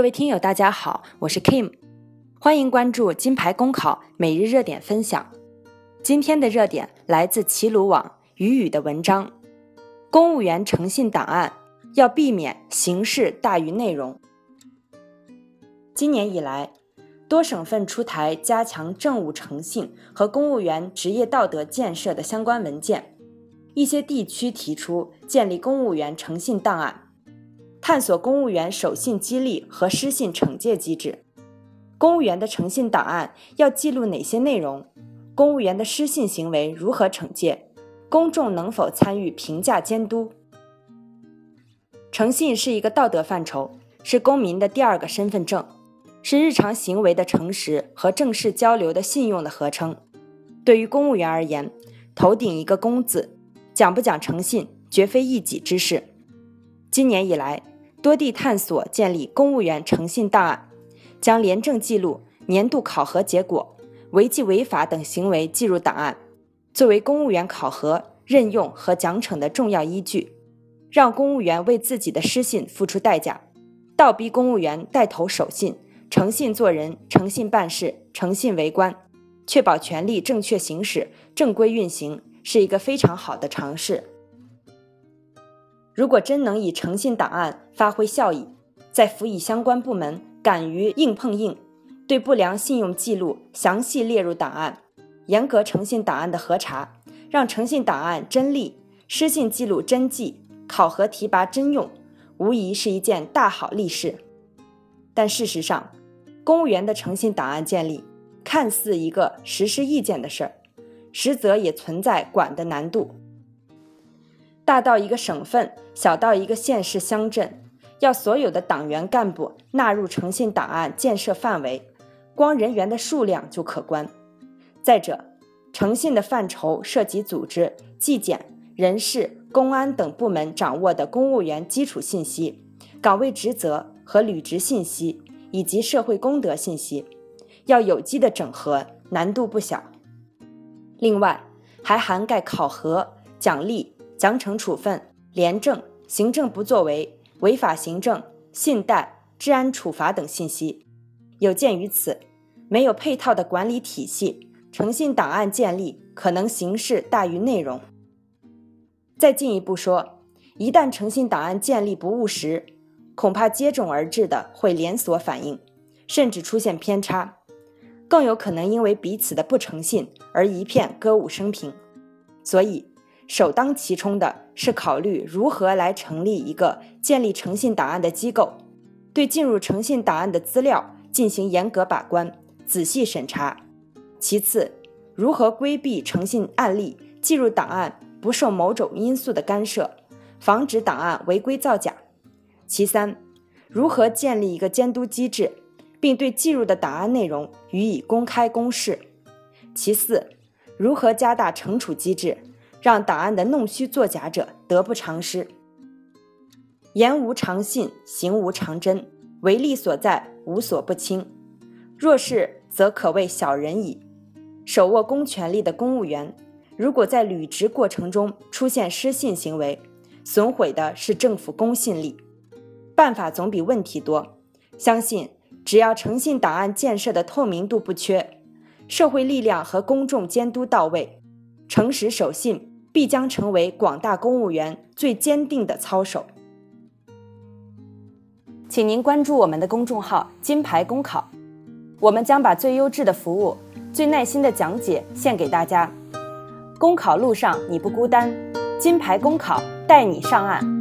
各位听友，大家好，我是 Kim，欢迎关注金牌公考每日热点分享。今天的热点来自齐鲁网雨雨的文章：公务员诚信档案要避免形式大于内容。今年以来，多省份出台加强政务诚信和公务员职业道德建设的相关文件，一些地区提出建立公务员诚信档案。探索公务员守信激励和失信惩戒机制。公务员的诚信档案要记录哪些内容？公务员的失信行为如何惩戒？公众能否参与评价监督？诚信是一个道德范畴，是公民的第二个身份证，是日常行为的诚实和正式交流的信用的合称。对于公务员而言，头顶一个“公”字，讲不讲诚信，绝非一己之事。今年以来，多地探索建立公务员诚信档案，将廉政记录、年度考核结果、违纪违法等行为记入档案，作为公务员考核、任用和奖惩的重要依据，让公务员为自己的失信付出代价，倒逼公务员带头守信、诚信做人、诚信办事、诚信为官，确保权力正确行使、正规运行，是一个非常好的尝试。如果真能以诚信档案发挥效益，再辅以相关部门敢于硬碰硬，对不良信用记录详细列入档案，严格诚信档案的核查，让诚信档案真立，失信记录真记，考核提拔真用，无疑是一件大好利事。但事实上，公务员的诚信档案建立看似一个实施意见的事儿，实则也存在管的难度。大到一个省份，小到一个县市乡镇，要所有的党员干部纳入诚信档案建设范围，光人员的数量就可观。再者，诚信的范畴涉及组织、纪检、人事、公安等部门掌握的公务员基础信息、岗位职责和履职信息，以及社会公德信息，要有机的整合，难度不小。另外，还涵盖考核、奖励。奖惩处分、廉政、行政不作为、违法行政、信贷、治安处罚等信息。有鉴于此，没有配套的管理体系，诚信档案建立可能形式大于内容。再进一步说，一旦诚信档案建立不务实，恐怕接踵而至的会连锁反应，甚至出现偏差，更有可能因为彼此的不诚信而一片歌舞升平。所以。首当其冲的是考虑如何来成立一个建立诚信档案的机构，对进入诚信档案的资料进行严格把关、仔细审查。其次，如何规避诚信案例进入档案不受某种因素的干涉，防止档案违规造假。其三，如何建立一个监督机制，并对记入的档案内容予以公开公示。其四，如何加大惩处机制。让档案的弄虚作假者得不偿失。言无常信，行无常真，唯利所在，无所不倾。若是，则可谓小人矣。手握公权力的公务员，如果在履职过程中出现失信行为，损毁的是政府公信力。办法总比问题多。相信，只要诚信档案建设的透明度不缺，社会力量和公众监督到位，诚实守信。必将成为广大公务员最坚定的操守。请您关注我们的公众号“金牌公考”，我们将把最优质的服务、最耐心的讲解献给大家。公考路上你不孤单，金牌公考带你上岸。